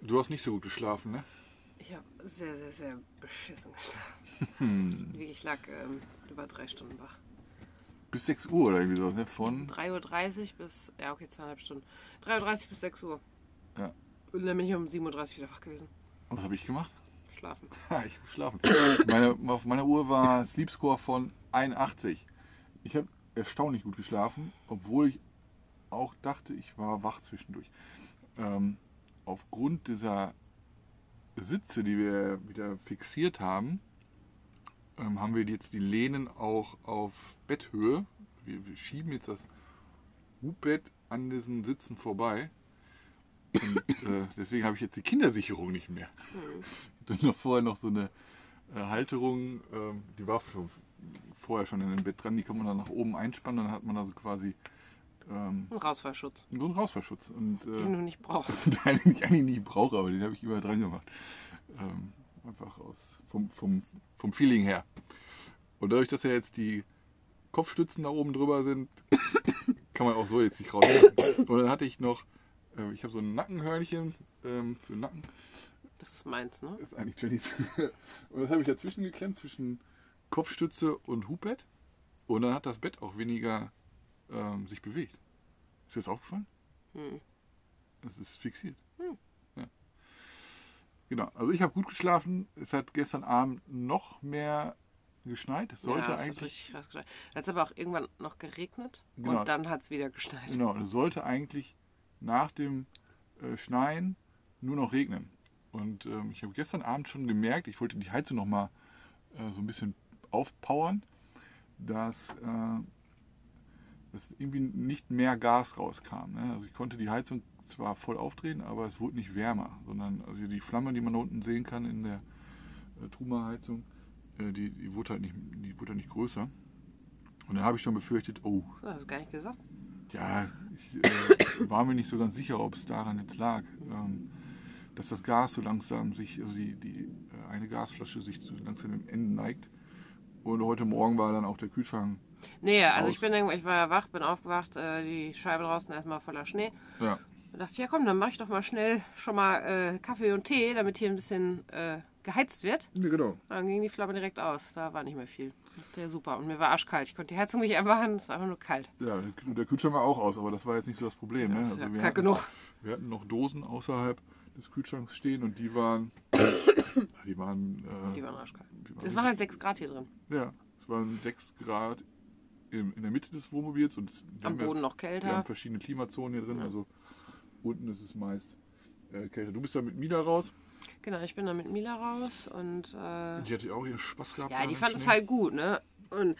Du hast nicht so gut geschlafen, ne? Ich habe sehr, sehr, sehr beschissen geschlafen. Wie Ich lag ähm, über drei Stunden wach. Bis 6 Uhr oder irgendwie so, ne? Von. 3.30 Uhr bis, ja okay, zweieinhalb Stunden. 3.30 Uhr bis 6 Uhr. Ja. Und dann bin ich um 7.30 Uhr wieder wach gewesen. Was habe ich gemacht? Schlafen. Ich habe geschlafen. Meine, auf meiner Uhr war Sleep Score von 81. Ich habe erstaunlich gut geschlafen, obwohl ich auch dachte, ich war wach zwischendurch. Ähm, aufgrund dieser Sitze, die wir wieder fixiert haben, ähm, haben wir jetzt die Lehnen auch auf Betthöhe. Wir, wir schieben jetzt das Hubbett an diesen Sitzen vorbei. Und äh, deswegen habe ich jetzt die Kindersicherung nicht mehr. Dann noch vorher noch so eine äh, Halterung, ähm, die war vorher schon in dem Bett dran, die kann man dann nach oben einspannen, dann hat man also quasi ähm, Ein Rausfallschutz, einen Rausfallschutz. Und, äh, den du nicht brauchst. den ich eigentlich nie brauche, aber den habe ich immer dran gemacht. Ähm, einfach aus, vom, vom, vom Feeling her. Und dadurch, dass ja jetzt die Kopfstützen da oben drüber sind, kann man auch so jetzt nicht raus. Und dann hatte ich noch, äh, ich habe so ein Nackenhörnchen ähm, für den Nacken. Das ist meins, ne? Das ist eigentlich Jennys. Und das habe ich dazwischen geklemmt, zwischen Kopfstütze und Hubbett. Und dann hat das Bett auch weniger ähm, sich bewegt. Ist dir das aufgefallen? Hm. Es ist fixiert. Hm. Ja. Genau, also ich habe gut geschlafen. Es hat gestern Abend noch mehr geschneit. Es sollte ja, hat eigentlich. richtig krass geschneit. Dann hat es aber auch irgendwann noch geregnet Genau. und dann hat es wieder geschneit. Genau, es sollte eigentlich nach dem äh, Schneien nur noch regnen. Und ähm, ich habe gestern Abend schon gemerkt, ich wollte die Heizung noch mal äh, so ein bisschen aufpowern, dass, äh, dass irgendwie nicht mehr Gas rauskam. Ne? Also ich konnte die Heizung zwar voll aufdrehen, aber es wurde nicht wärmer, sondern also die Flamme, die man da unten sehen kann in der äh, Truma-Heizung, äh, die, die, wurde halt nicht, die wurde halt nicht größer. Und dann habe ich schon befürchtet, oh, Das hast du gar nicht gesagt. ja, ich äh, war mir nicht so ganz sicher, ob es daran jetzt lag, ähm, dass das Gas so langsam sich, also die, die äh, eine Gasflasche sich so langsam dem Ende neigt. Und heute Morgen war dann auch der Kühlschrank. Nee, also Aus. ich bin ich war ja wach, bin aufgewacht, äh, die Scheibe draußen erstmal voller Schnee. Ja, Da dachte ich, ja komm, dann mache ich doch mal schnell schon mal äh, Kaffee und Tee, damit hier ein bisschen äh, geheizt wird. ja genau. Dann ging die Flamme direkt aus. Da war nicht mehr viel. Ja, super. Und mir war arschkalt. Ich konnte die Heizung nicht anmachen, es war einfach nur kalt. Ja, der- der Kühlschrank war auch aus, aber das war jetzt nicht so das Problem. Ne? Das ist ja wir, hatten, genug. wir hatten noch Dosen außerhalb des Kühlschranks stehen und die waren. die waren. Äh, Die waren arschkalt. Es waren halt 6 Grad hier drin. Ja, es waren 6 Grad in, der Mitte des Wohnmobils und Am ja- Boden noch Wir haben kälter. verschiedene Klimazonen hier drin, also unten ist es meist äh, kälter. Du bist da mit Mila raus. Genau, ich bin da mit Mila raus und äh, Die hatte auch ihren Spaß gehabt. ja, die fand es Schnee. halt gut, ne? Und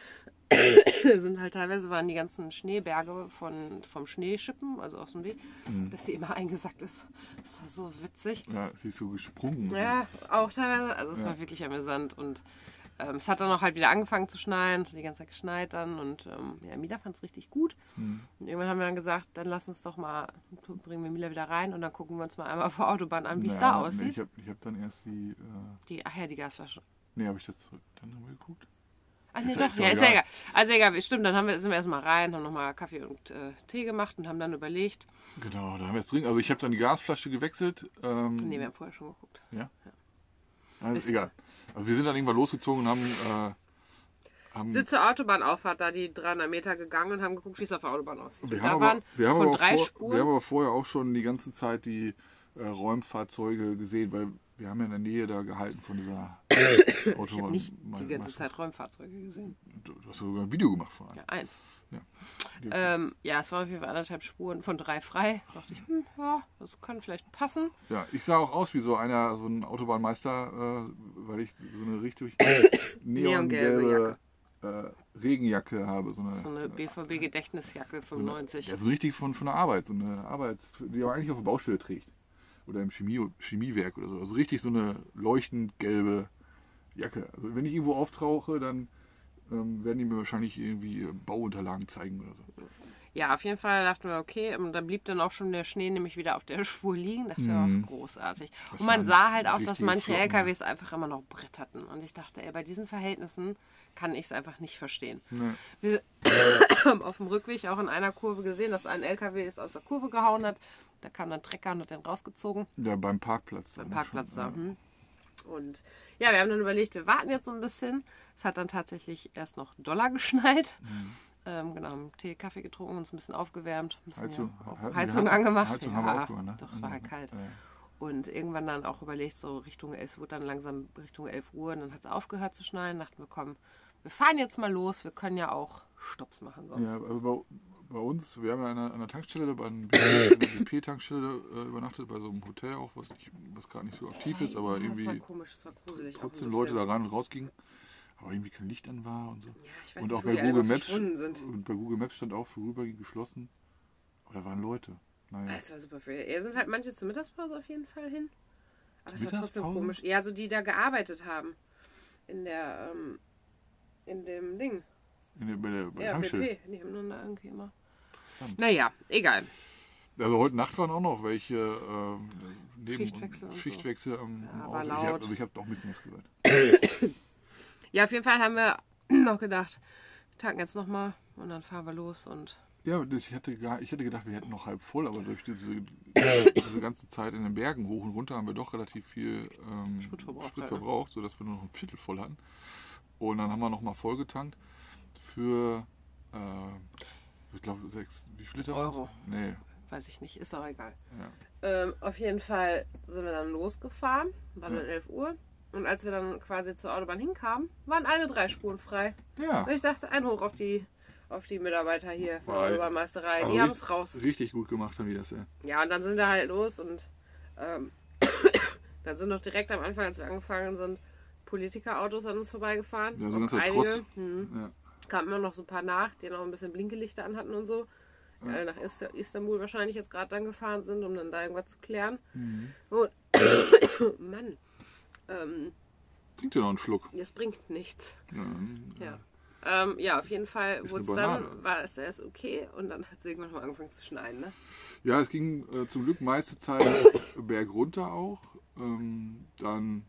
sind halt teilweise waren die ganzen Schneeberge von, vom Schneeschippen, also aus dem Weg, Mhm. dass sie immer eingesackt ist. Das war so witzig. Ja, sie ist so gesprungen. Ja, auch teilweise. Also es Ja. war wirklich amüsant und ähm, es hat dann auch halt wieder angefangen zu schneien, es hat die ganze Zeit geschneit dann und ähm, ja, Mila fand es richtig gut. Mhm. Und irgendwann haben wir dann gesagt, dann lass uns doch mal, bringen wir Mila wieder rein und dann gucken wir uns mal einmal vor Autobahn an, wie es Ja, da Nee, aussieht. ich habe ich hab dann erst die. Äh, Die, ach ja, die Gasflasche. nee, habe ich das dann nochmal geguckt? Ach nee, Ist ja- doch, ja, ist ja egal. Also egal, stimmt, dann haben wir, sind wir erstmal rein, haben nochmal Kaffee und äh, Tee gemacht und haben dann überlegt. Genau, da haben wir jetzt drin. Also ich habe dann die Gasflasche gewechselt. Ähm, Nee, wir haben vorher schon geguckt. Also egal. Also wir sind dann irgendwann losgezogen und haben. Äh, haben zur Autobahnauffahrt da die 300 Meter gegangen und haben geguckt, wie es auf der Autobahn aussieht. Wir Und haben, aber, haben vor, wir haben aber vorher auch schon die ganze Zeit die äh, Räumfahrzeuge gesehen, weil wir haben ja in der Nähe da gehalten von dieser ich habe nicht die Meister- ganze Zeit Räumfahrzeuge gesehen. Du du hast sogar ein Video gemacht vor allem. Ja, eins. Ja. Ähm, ja, es war auf jeden Fall anderthalb Spuren von drei frei. Da dachte ich, hm, ja, das kann vielleicht passen. Ja, ich sah auch aus wie so einer, so ein Autobahnmeister, äh, weil ich so eine richtig Neongelbe neongelbe äh, Regenjacke habe. So eine, So eine BVB-Gedächtnisjacke 95. ja, so richtig von, von der Arbeit. So eine Arbeit, die man eigentlich auf der Baustelle trägt. Oder im Chemie, Chemiewerk oder so. Also richtig so eine leuchtend gelbe Jacke. Also wenn ich irgendwo auftauche, dann ähm, werden die mir wahrscheinlich irgendwie äh, Bauunterlagen zeigen oder so. Ja, auf jeden Fall dachten wir, okay, und da blieb dann auch schon der Schnee nämlich wieder auf der Spur liegen. Dachte Mhm. auch großartig. Das und man sah halt auch, dass manche Flocken. LKWs einfach immer noch Brett hatten. Und ich dachte, ey, bei diesen Verhältnissen kann ich es einfach nicht verstehen. Ne. Wir haben auf dem Rückweg auch in einer Kurve gesehen, dass ein LKW es aus der Kurve gehauen hat. Da kam dann Trecker und hat den rausgezogen. Ja, beim Parkplatz. Beim dann Parkplatz schon, da. ja. Hm. Und ja, wir haben dann überlegt, wir warten jetzt so ein bisschen. Es hat dann tatsächlich erst noch Dollar geschneit. Mhm. Ähm, genau, haben Tee, Kaffee getrunken, uns ein bisschen aufgewärmt. Heizung, ja, auch Heizung- Heizung angemacht. Heizung ja, haben wir aufgemacht, ne? Doch, es war halt kalt. Ja. Und irgendwann dann auch überlegt, so Richtung 11 Uhr, dann langsam Richtung 11 Uhr. Und dann hat es aufgehört zu schneien. Dachten wir, komm, wir fahren jetzt mal los. Wir können ja auch Stops machen sonst. Ja, also bei, bei uns, wir haben ja an einer, an einer Tankstelle, bei einer BP-Tankstelle äh, übernachtet, bei so einem Hotel auch, was, nicht- was gerade nicht so aktiv ist, aber Ja, Das war irgendwie komisch, das trotzdem. Leute da rein und raus gingen. Aber irgendwie kein Licht an war und so. Ja, ich weiß und nicht, auch bei Google Maps verschwunden sind. und bei Google Maps stand auch vorübergehend geschlossen. Aber da waren Leute. Naja. Es war super viel. Ja, sind halt manche zur Mittagspause auf jeden Fall hin. Aber es war trotzdem komisch. Ja, so die da gearbeitet haben. In der, ähm, in dem Ding. In der, bei der, bei der Ja, Tankstelle. BP. Die haben dann da irgendwie immer. Naja, egal. Also heute Nacht waren auch noch welche ähm, neben Schichtwechsel und so. Schichtwechsel am, Ja, Auto. Ich hab, laut. also ich habe doch ein bisschen was gehört. Ja, auf jeden Fall haben wir noch gedacht, wir tanken jetzt nochmal und dann fahren wir los und Ja, ich hatte, gar, ich hätte gedacht, wir hätten noch halb voll, aber durch diese, diese ganze Zeit in den Bergen hoch und runter haben wir doch relativ viel ähm, Sprit verbraucht, Sprit halt, ne? verbraucht, sodass wir nur noch ein Viertel voll hatten. Und dann haben wir nochmal vollgetankt für, äh, ich glaube, sechs, wie viel Liter? Euro. Nee, weiß ich nicht, ist auch egal. ja. Ähm, auf jeden Fall sind wir dann losgefahren, war dann Ja. 11 Uhr. Und als wir dann quasi zur Autobahn hinkamen, waren alle drei Spuren frei. Ja, Und ich dachte, ein Hoch auf die, auf die Mitarbeiter hier von der Obermeisterei. die haben es raus. richtig gut gemacht haben die das, ja. Ja, und dann sind wir halt los und ähm, dann sind noch direkt am Anfang, als wir angefangen sind, Politikerautos an uns vorbeigefahren. Ja, so ganzer einige. Hm. ja. Kamen immer noch so ein paar nach, die noch ein bisschen Blinkelichter anhatten und so. Die alle nach Ist- Istanbul wahrscheinlich jetzt gerade dann gefahren sind, um dann da irgendwas zu klären. Mhm. Und, Mann, ähm, Trinkt ihr noch einen Schluck? das bringt nichts. Ja, dann, Ja. Ähm, ja, auf jeden Fall Ist wurde es dann, war es erst okay und dann hat es irgendwann mal angefangen zu schneien, ne? Ja, es ging äh, zum Glück meiste Zeit bergunter auch. Ähm, dann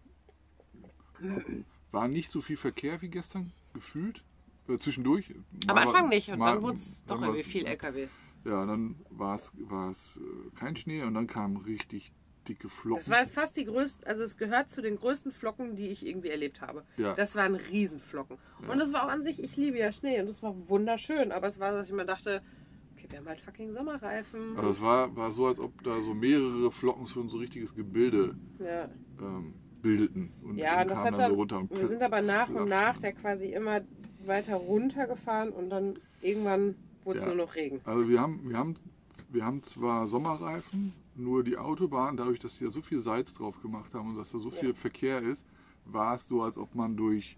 war nicht so viel Verkehr wie gestern, gefühlt. Äh, zwischendurch. Am Anfang nicht und mal- dann wurde es doch irgendwie viel LKW. Ja, dann war es äh, kein Schnee und dann kamen richtig dicke Flocken. Das war fast die größte, also es gehört zu den größten Flocken, die ich irgendwie erlebt habe. Ja. Das waren Riesenflocken. Und das war auch an sich, ich liebe ja Schnee und das war wunderschön, aber es war, dass ich mir dachte, okay, wir haben halt fucking Sommerreifen. also es war, war so, als ob da so mehrere Flocken so ein so richtiges Gebilde Ja, ähm, bildeten. Und, ja und das hat dann so runter. Und wir sind aber nach und nach der quasi immer weiter runtergefahren und dann irgendwann wurde es Ja. nur noch Regen. Also wir haben, wir haben, wir haben zwar Sommerreifen, nur die Autobahn, dadurch, dass sie da so viel Salz drauf gemacht haben und dass da so viel Ja. Verkehr ist, war es so, als ob man durch,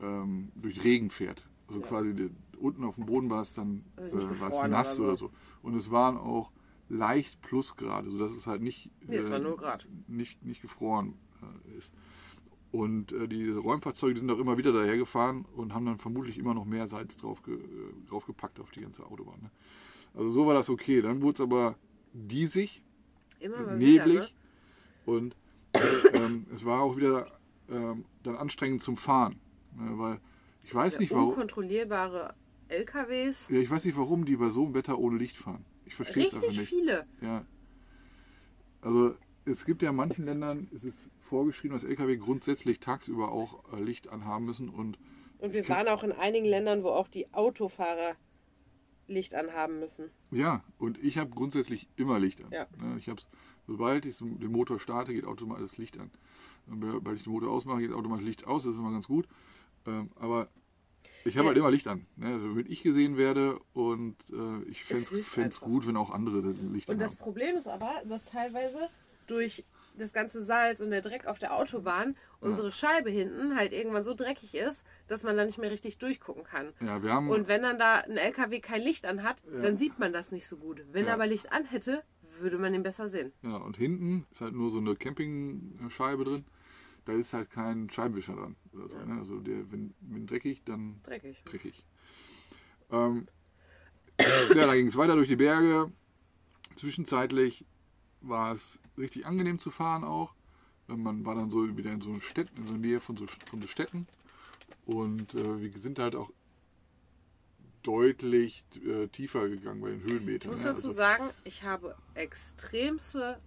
ähm, durch Regen fährt. Also Ja. quasi die, unten auf dem Boden war es dann äh, war es gefroren nass oder oder so. Und es waren auch leicht Plusgrade, sodass es halt nicht, Nee, es war 0 Grad. nicht, nicht gefroren äh, ist. Und äh, die Räumfahrzeuge die sind auch immer wieder dahergefahren und haben dann vermutlich immer noch mehr Salz drauf ge, äh, draufgepackt auf die ganze Autobahn. Ne? Also so war das okay. Dann wurde es aber diesig, neblig wieder, ne? und ähm, es war auch wieder ähm, dann anstrengend zum Fahren. Ne? Weil ich weiß Ja, nicht warum. Unkontrollierbare LKWs. Ja, ich weiß nicht, warum die bei so einem Wetter ohne Licht fahren. Ich verstehe es einfach Richtig nicht. viele. Ja. Also es gibt ja in manchen Ländern, es ist vorgeschrieben, dass Lkw grundsätzlich tagsüber auch äh, Licht anhaben müssen und Und wir waren auch in einigen Ländern, wo auch die Autofahrer Licht anhaben müssen. ja, und ich habe grundsätzlich immer Licht an. Ja. Ne, Ich hab's, sobald ich den Motor starte, geht automatisch das Licht an. Und sobald ich den Motor ausmache, geht automatisch Licht aus, das ist immer ganz gut. Ähm, aber ich habe Ja. halt immer Licht an, ne? also, damit ich gesehen werde und äh, ich fände es gut, wenn auch andere Licht Und an das haben. Problem ist aber, dass teilweise durch das ganze Salz und der Dreck auf der Autobahn unsere Scheibe hinten halt irgendwann so dreckig ist, dass man da nicht mehr richtig durchgucken kann. Ja, wir haben, Und wenn dann da ein LKW kein Licht an hat, Ja. dann sieht man das nicht so gut. Wenn Ja. er aber Licht an hätte, würde man ihn besser sehen. Ja, und hinten ist halt nur so eine Campingscheibe drin. Da ist halt kein Scheibenwischer dran. So, ne? Also der, wenn, wenn dreckig, dann Dreckig. dreckig. Ähm, ja, dann ging es weiter durch die Berge. Zwischenzeitlich war es richtig angenehm zu fahren auch. Man war dann so wieder in so Städten, in so Nähe von so, von so Städten. Und äh, wir sind halt auch deutlich äh, tiefer gegangen bei den Ich Höhenmetern. muss ne? dazu Also- sagen, ich habe extremste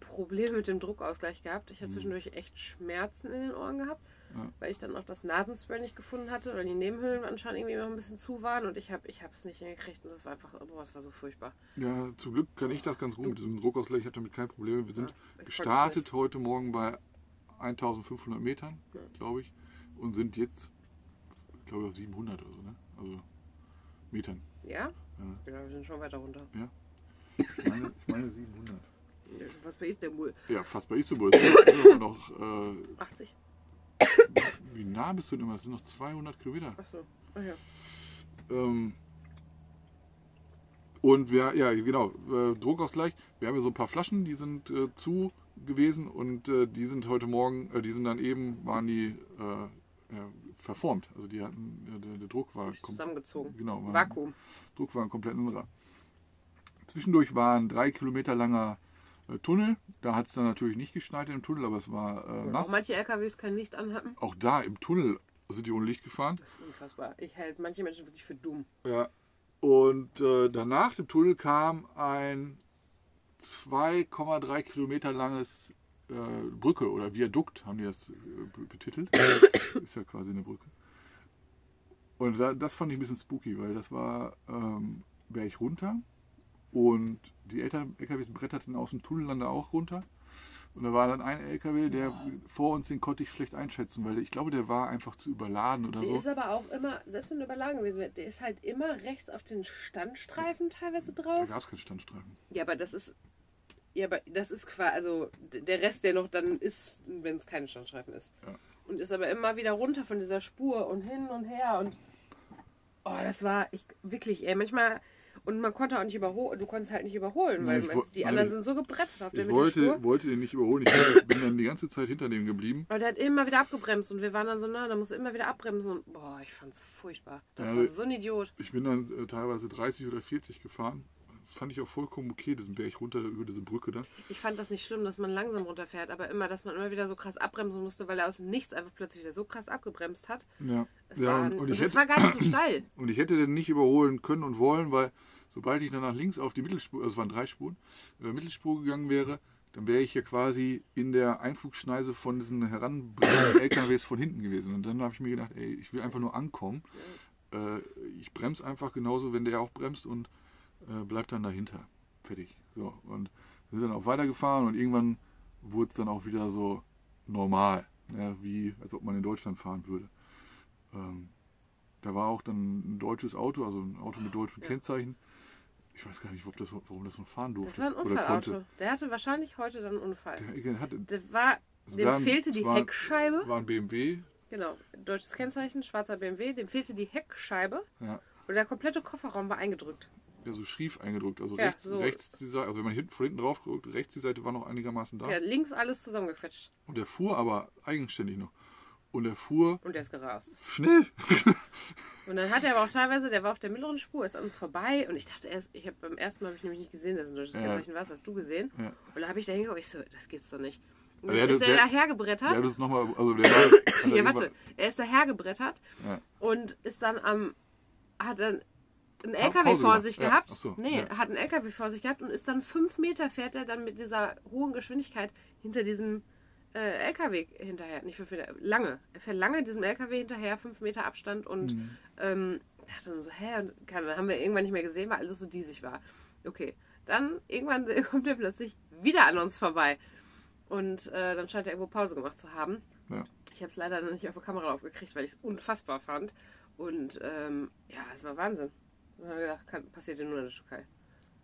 Probleme mit dem Druckausgleich gehabt. Ich habe Mhm. zwischendurch echt Schmerzen in den Ohren gehabt, Ja. weil ich dann auch das Nasenspray nicht gefunden hatte oder die Nebenhöhlen anscheinend irgendwie immer ein bisschen zu waren und ich habe ich es nicht hingekriegt und das war einfach, boah, es war so furchtbar. Ja, zum Glück kann ich das ganz gut mit diesem Druckausgleich. Ich habe damit kein Problem. Wir sind Ja, gestartet heute Morgen bei 1500 Metern, Ja. glaube ich, und sind jetzt, glaube ich, auf 700 oder so, ne? Also Metern. Ja? Ja. Ja, wir sind schon weiter runter. Ich meine, ich meine 700. Was bei Istanbul? Ja, fast bei Istanbul. Noch, äh, 80? Wie nah bist du denn immer? Es sind noch 200 Kilometer. Achso. Ach ja. Ähm, und wir, ja, genau, äh, Druckausgleich. Wir haben ja so ein paar Flaschen, die sind äh, zu gewesen und äh, die sind heute Morgen, äh, die sind dann eben, waren die äh, ja, verformt. Also die hatten, der, der Druck war zusammengezogen. Genau, war, Vakuum. Druck war ein komplett anderer. Zwischendurch war ein drei Kilometer langer Tunnel. Da hat es dann natürlich nicht geschneit im Tunnel, aber es war äh, nass. auch manche LKWs kein Licht anhatten. Auch da im Tunnel sind die ohne Licht gefahren. Das ist unfassbar. Ich hält manche Menschen wirklich für dumm. Ja. Und äh, danach dem Tunnel kam ein 2,3 Kilometer langes äh, Brücke oder Viadukt, haben die das äh, be- betitelt. Ist ja quasi eine Brücke. Und da, das fand ich ein bisschen spooky, weil das war ähm, Berg runter und die Eltern LKWs bretterten aus dem Tunnel dann da auch runter. Und da war dann ein LKW, der vor uns, den konnte ich schlecht einschätzen, weil ich glaube, der war einfach zu überladen oder Der so. ist aber auch immer, selbst wenn du überlagen gewesen wäre, der ist halt immer rechts auf den Standstreifen teilweise Da drauf. gab es keinen Standstreifen. Ja, aber das ist. Ja, aber das ist quasi, also der Rest, der noch dann ist, wenn es kein Standstreifen ist. Ja. Und ist aber immer wieder runter von dieser Spur und hin und her und. Oh, das war ich wirklich, ey, manchmal. Und man konnte auch nicht überholen, du konntest halt nicht überholen, Nee, weil wo- die nein, anderen sind so gebrettert auf der Ich wollte, wollte den nicht überholen. Ich bin dann die ganze Zeit hinter dem geblieben. Aber der hat immer wieder abgebremst und wir waren dann so nah, da musste immer wieder abbremsen und boah, ich fand's furchtbar. Das Ja, war so ein Idiot. Ich bin dann äh, teilweise 30 oder 40 gefahren. Fand ich auch vollkommen okay, diesen Berg runter über diese Brücke da. Ich fand das nicht schlimm, dass man langsam runterfährt, aber immer, dass man immer wieder so krass abbremsen musste, weil er aus dem Nichts einfach plötzlich wieder so krass abgebremst hat. Ja, Es ja war, und, und und, das war gar nicht so steil. und ich hätte den nicht überholen können und wollen, weil sobald ich dann nach links auf die Mittelspur, also es waren drei Spuren, äh, Mittelspur gegangen wäre, dann wäre ich ja quasi in der Einflugschneise von diesen heranbrechenden LKWs von hinten gewesen. Und dann habe ich mir gedacht, ey, ich will einfach nur ankommen. Äh, ich bremse einfach genauso, wenn der auch bremst und äh, bleib dann dahinter. Fertig. So. Und sind dann auch weitergefahren und irgendwann wurde es dann auch wieder so normal. Ja, wie als ob man in Deutschland fahren würde. Ähm, da war auch dann ein deutsches Auto, also ein Auto mit deutschen Ja. Kennzeichen. Ich weiß gar nicht, ob das, warum das noch fahren durfte. Das war ein Unfallauto. Der hatte wahrscheinlich heute dann einen Unfall. Der, hatte, Der war, also dem fehlte die war, Heckscheibe. War ein BMW. Genau, deutsches Kennzeichen, schwarzer BMW. Dem fehlte die Heckscheibe Ja, und der komplette Kofferraum war eingedrückt. ja, so schief eingedrückt. Also Ja, rechts, so. rechts die Seite, also wenn man hinten, von hinten drauf guckt, rechts die Seite war noch einigermaßen da. Der hat links alles zusammengequetscht Und der fuhr aber eigenständig noch. Und er fuhr und der ist gerast. schnell. Und dann hat er aber auch teilweise, der war auf der mittleren Spur, ist an uns vorbei und ich dachte erst, ich habe beim ersten Mal habe ich nämlich nicht gesehen, dass es ein deutsches Ja. Kennzeichen war, das hast du gesehen. Ja. Und da habe ich da hingeguckt, ich so, das gibt's doch nicht. Und der ist er dahergebrettert. Der hat uns nochmal, also der war. er Ja, warte. Er ist dahergebrettert Ja. und ist dann am. hat dann einen LKW Pause vor sich Ja, gehabt. so, nee, ja. hat einen LKW vor sich gehabt und ist dann fünf Meter fährt er dann mit dieser hohen Geschwindigkeit hinter diesem äh, LKW hinterher. Nicht fünf Meter, lange. Er fährt lange diesem LKW hinterher, fünf Meter Abstand und Mhm. ähm, dachte nur so, hä? Und kann, dann haben wir irgendwann nicht mehr gesehen, weil alles so diesig war. Okay. Dann irgendwann kommt er plötzlich wieder an uns vorbei. Und äh, dann scheint er irgendwo Pause gemacht zu haben. Ja. Ich habe es leider noch nicht auf der Kamera aufgekriegt, weil ich es unfassbar fand. Und ähm, ja, es war Wahnsinn. Ich habe gedacht, kann, passiert ja nur in der Türkei.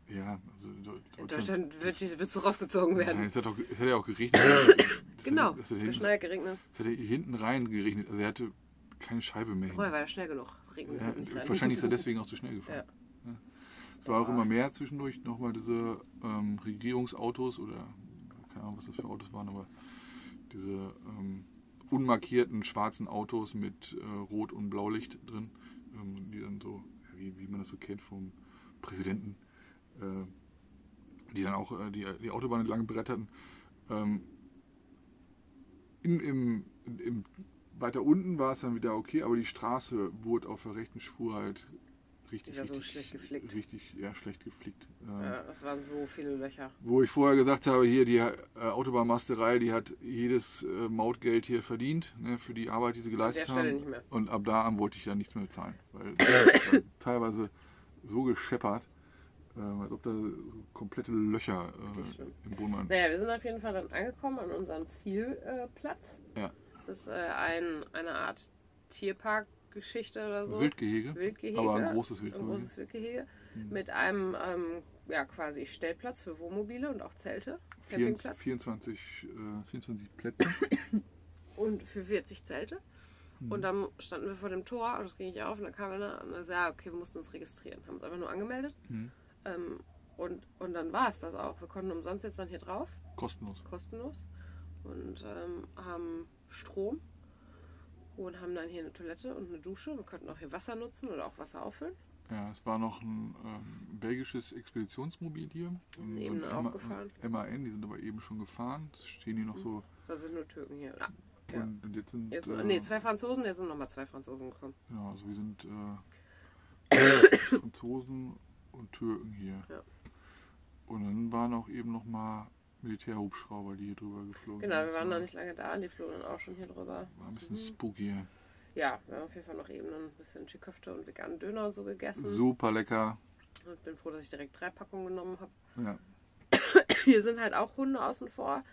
Ja, also In Deutschland wird, wird so rausgezogen Nein, werden. es hat, auch, es hat ja auch geregnet. Genau, es, hat hinten, geschneit, geregnet. es hat hinten rein geregnet. Also er hatte keine Scheibe mehr. Vorher war ja schnell genug. Ja, wahrscheinlich ist er deswegen auch zu schnell gefahren. Ja. Es war auch immer mehr zwischendurch nochmal diese ähm, Regierungsautos oder keine Ahnung, was das für Autos waren, aber diese ähm, unmarkierten schwarzen Autos mit äh, Rot- und Blaulicht drin, ähm, die dann so, ja, wie, wie man das so kennt vom Präsidenten, die dann auch äh, die, die Autobahn entlang bretterten. Ähm, in, im, im, weiter unten war es dann wieder okay, aber die Straße wurde auf der rechten Spur halt richtig, Wieder so richtig, schlecht geflickt. richtig ja, schlecht geflickt. Ähm, Ja, das waren so viele Löcher. Wo ich vorher gesagt habe, hier die äh, Autobahnmasterei, die hat jedes äh, Mautgeld hier verdient ne, für die Arbeit, die sie geleistet haben. Und ab da an wollte ich ja nichts mehr bezahlen, weil teilweise so gescheppert, äh, als ob da komplette Löcher äh, im Boden waren. Naja, wir sind auf jeden Fall dann angekommen an unserem Zielplatz. Ja. Das ist äh, ein, eine Art Tierparkgeschichte oder so. Wildgehege, Wildgehege. aber ein großes Ein Wildgehege. großes Wildgehege. Mhm. Mit einem ähm, ja, quasi Stellplatz für Wohnmobile und auch Zelte. 24, Campingplatz. 24, äh, 24 Plätze. Und für 40 Zelte. Mhm. Und dann standen wir vor dem Tor und das ging nicht auf und dann kam einer und dann sagte, ja, okay, wir mussten uns registrieren. Haben uns einfach nur angemeldet. Mhm. Ähm, und, und dann war es das auch. Wir konnten umsonst jetzt dann hier drauf, Kostenlos. kostenlos. Und ähm, haben Strom und haben dann hier eine Toilette und eine Dusche. Wir konnten auch hier Wasser nutzen oder auch Wasser auffüllen. Ja, es war noch ein ähm, belgisches Expeditionsmobil hier. sind So eben auch gefahren. MAN, die sind aber eben schon gefahren. Das stehen hier noch so. Da sind nur Türken hier. Ah, ja. Und, und jetzt sind. jetzt, äh, nee, zwei Franzosen, jetzt sind nochmal zwei Franzosen gekommen. Genau, also wir sind äh, Franzosen und Türken hier. Ja. Und dann waren auch eben noch mal Militärhubschrauber, die hier drüber geflogen Genau, sind. wir waren noch nicht lange da und die flogen dann auch schon hier drüber. War ein bisschen Mhm. spooky. hier. Ja, wir haben auf jeden Fall noch eben ein bisschen Chiköfte und veganen Döner und so gegessen. Super lecker. Und bin froh, dass ich direkt drei Packungen genommen habe. Ja. Hier sind halt auch Hunde außen vor.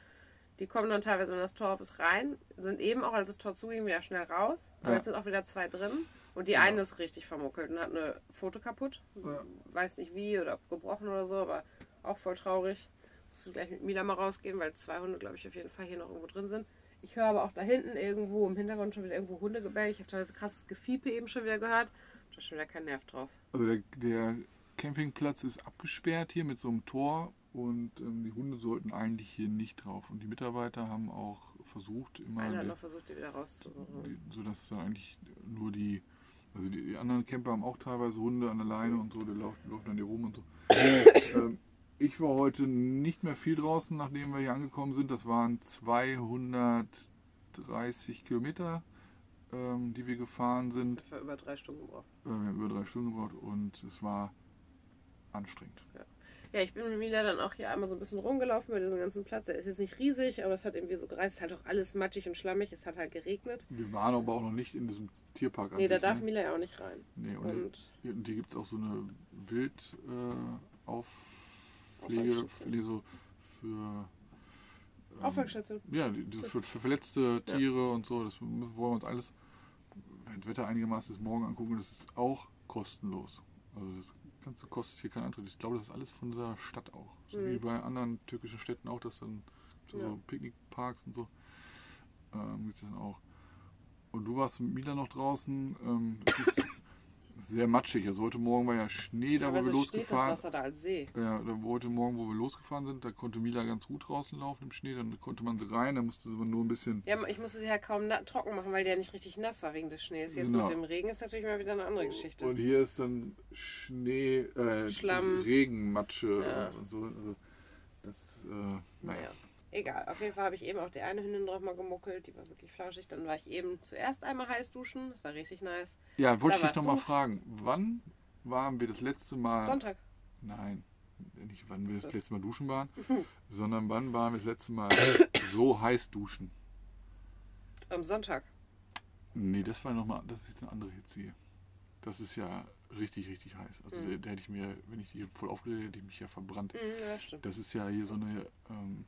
Die kommen dann teilweise, wenn das Tor auf ist, rein. Sind eben auch, als das Tor zuging, wieder schnell raus. Und Ja. jetzt sind auch wieder zwei drin. Und die Genau. eine ist richtig vermuckelt und hat eine Foto kaputt. Ja. Weiß nicht wie oder gebrochen oder so, aber auch voll traurig. Muss gleich mit Mila mal rausgehen, weil zwei Hunde, glaube ich, auf jeden Fall hier noch irgendwo drin sind. Ich höre aber auch da hinten irgendwo im Hintergrund schon wieder irgendwo Hundegebell. Ich habe teilweise krasses Gefiepe eben schon wieder gehört. Da ist schon wieder kein Nerv drauf. Also der, der Campingplatz ist abgesperrt hier mit so einem Tor und ähm, die Hunde sollten eigentlich hier nicht drauf. Und die Mitarbeiter haben auch versucht, immer, Einer hat noch versucht, die wieder rauszuholen. sodass dann eigentlich nur die, also die, die anderen Camper haben auch teilweise Hunde an der Leine und so, die laufen, laufen dann hier rum und so. ähm, ich war heute nicht mehr viel draußen, nachdem wir hier angekommen sind. Das waren 230 Kilometer, ähm, die wir gefahren sind. Für über drei Stunden gebraucht. Äh, wir haben über drei Stunden gebraucht und es war anstrengend. Ja, ich bin mit Mila dann auch hier einmal so ein bisschen rumgelaufen bei diesem ganzen Platz. Der ist jetzt nicht riesig, aber es hat irgendwie so gereizt. Es ist halt auch alles matschig und schlammig. Es hat halt geregnet. Wir waren aber auch noch nicht in diesem Tierpark. Nee, da sich, darf ne? Mila ja auch nicht rein. Nee, und, Und hier, hier gibt es auch so eine Wild äh, so für, ähm, Aufwachstation. ja, die, die, für, für verletzte Tiere und so. Das wollen wir uns alles, wenn das Wetter einigermaßen ist, morgen angucken. Das ist auch kostenlos. Also das Ganze kostet hier keinen Eintritt. Ich glaube, das ist alles von der Stadt auch. So Mhm. wie bei anderen türkischen Städten auch, dass dann so Ja. Picknickparks und so ähm, gibt es dann auch. Und du warst mit Mila noch draußen. Ähm, es ist sehr matschig. Also heute Morgen war ja Schnee, da wo wir losgefahren Wasser da als See. ja, da wo heute Morgen, wo wir losgefahren sind, da konnte Mila ganz gut draußen laufen im Schnee. Dann konnte man sie rein, da musste man nur ein bisschen. Ja, ich musste sie halt kaum trocken machen, weil ja nicht richtig nass war wegen des Schnees. Jetzt Genau. mit dem Regen ist natürlich mal wieder eine andere Geschichte. Und hier ist dann Schnee, äh, Schlamm. Regenmatsche Ja. und so. Also das, äh, naja. Naja. Egal, auf jeden Fall habe ich eben auch die eine Hündin drauf mal gemuckelt, die war wirklich flauschig. Dann war ich eben zuerst einmal heiß duschen, das war richtig nice. Ja, wollte Da ich dich warst noch mal du. fragen, wann waren wir das letzte Mal. Sonntag. Nein, nicht wann wir das letzte Mal duschen waren, sondern wann waren wir das letzte Mal so heiß duschen. Am Sonntag. Nee, das war nochmal, das ist jetzt eine andere Hitze hier. Das ist ja richtig, richtig heiß. Also Mhm. da, hätte ich mir, wenn ich die voll aufgedreht hätte, hätte ich mich ja verbrannt. Mhm, ja, stimmt. Das ist ja hier so eine ähm,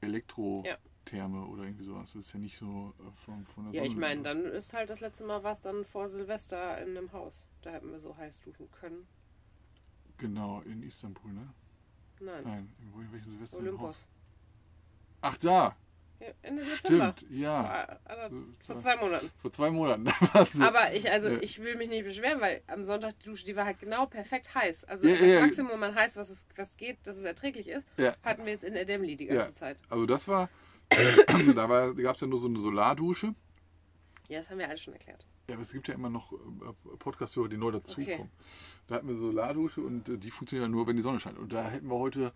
Elektrotherme oder irgendwie sowas. Das ist ja nicht so äh, von, von der Ja, Sonne. ich meine, dann ist halt das letzte Mal was dann vor Silvester in einem Haus. Da hätten wir so heiß duschen können. Genau, in Istanbul, ne? Nein, Nein, in welchem Silvester? Olympus. Ach da, Ja, Ende Dezember. stimmt, ja. Vor, äh, So, vor so. zwei Monaten. Vor zwei Monaten. Also, Aber ich, also Ja. ich will mich nicht beschweren, weil am Sonntag die Dusche, die war halt genau perfekt heiß. Also Ja, das ja. Maximum an heiß, was es was geht, dass es erträglich ist, ja, hatten wir jetzt in der Demli die ganze Ja. Zeit. also das war, da, war- gab es ja nur so eine Solardusche. Ja, das haben wir alle schon erklärt. Ja, aber es gibt ja immer noch äh, Podcast-Hörer, die neu dazukommen. Da hatten wir Solardusche und äh, die funktionieren ja nur, wenn die Sonne scheint. Und da hätten wir heute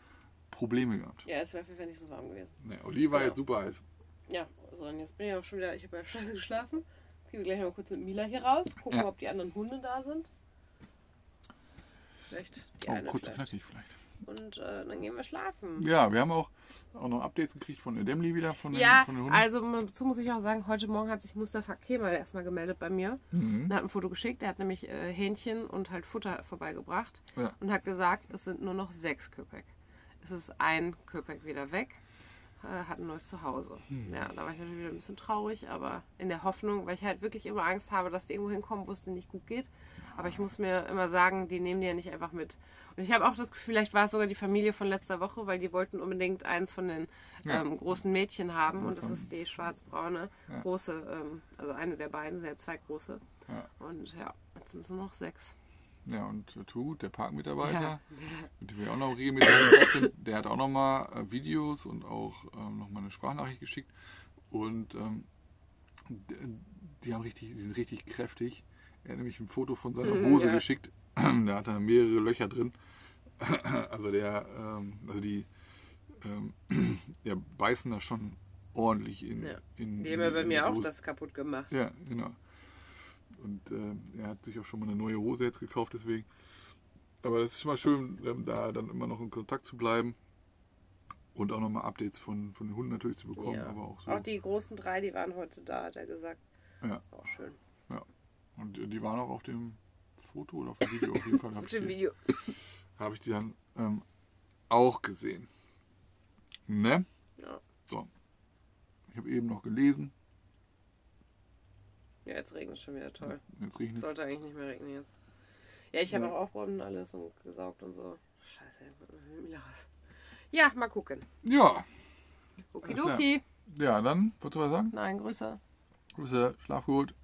Probleme gehabt. Ja, es wäre auf jeden Fall nicht so warm gewesen. Nee, Oli war Ja. jetzt super heiß. Ja, so und jetzt bin ich auch schon wieder, ich habe ja scheiße geschlafen. Gehen wir gleich noch mal kurz mit Mila hier raus, gucken, Ja. ob die anderen Hunde da sind. Vielleicht die Oh, eine kurz vielleicht. knackig vielleicht. Und äh, dann gehen wir schlafen. Ja, wir haben auch, auch noch Updates gekriegt von der Demli wieder, von den, Ja, von den Hunden. also dazu muss ich auch sagen, heute Morgen hat sich Mustafa Kemal erstmal gemeldet bei mir. Mhm. Er hat ein Foto geschickt, er hat nämlich äh, Hähnchen und halt Futter vorbeigebracht Ja. und hat gesagt, es sind nur noch sechs Köpek. Es ist ein Köpek wieder weg, äh, hat ein neues Zuhause. Hm. Ja, da war ich natürlich wieder ein bisschen traurig, aber in der Hoffnung, weil ich halt wirklich immer Angst habe, dass die irgendwo hinkommen, wo es denen nicht gut geht. Aber ich muss mir immer sagen, die nehmen die ja nicht einfach mit. Und ich habe auch das Gefühl, vielleicht war es sogar die Familie von letzter Woche, weil die wollten unbedingt eins von den Ja. ähm, großen Mädchen haben. Und Das ist die schwarz-braune, Ja. große, ähm, also eine der beiden, sehr zwei große. Ja. Und ja, jetzt sind es nur noch sechs. Ja, und äh, Tut, der Parkmitarbeiter, mit dem wir auch noch regelmäßig sind, der hat auch nochmal äh, Videos und auch ähm, nochmal eine Sprachnachricht geschickt. Und ähm, die, haben richtig, die sind richtig kräftig. Er hat nämlich ein Foto von seiner Mhm, Hose ja. geschickt. Da hat er mehrere Löcher drin. Also der, ähm, also die ähm, ja, beißen da schon ordentlich in. Ja. in Die haben ja bei mir auch das kaputt gemacht. Ja, genau. Und ähm, er hat sich auch schon mal eine neue Hose jetzt gekauft, deswegen. Aber es ist schon mal schön, ähm, da dann immer noch in Kontakt zu bleiben. Und auch nochmal Updates von, von den Hunden natürlich zu bekommen. Ja. Aber auch so. Auch die großen drei, die waren heute da, hat er gesagt. Ja. Auch schön. Und äh, die waren auch auf dem Foto oder auf dem Video auf jeden Fall. Habe Auf ich, dem die- Video. hab ich die dann ähm, auch gesehen. Ne? Ja. So. Ich habe eben noch gelesen. Ja, jetzt regnet es schon wieder toll. Jetzt regnet es. Sollte eigentlich nicht mehr regnen jetzt. Ja, ich habe Ja. auch aufgeräumt und alles und gesaugt und so. Scheiße, mit Mila raus. Ja, mal gucken. Ja. Okidoki. Ja, dann, wolltest du was sagen? Nein, Grüße. Grüße, schlaf gut.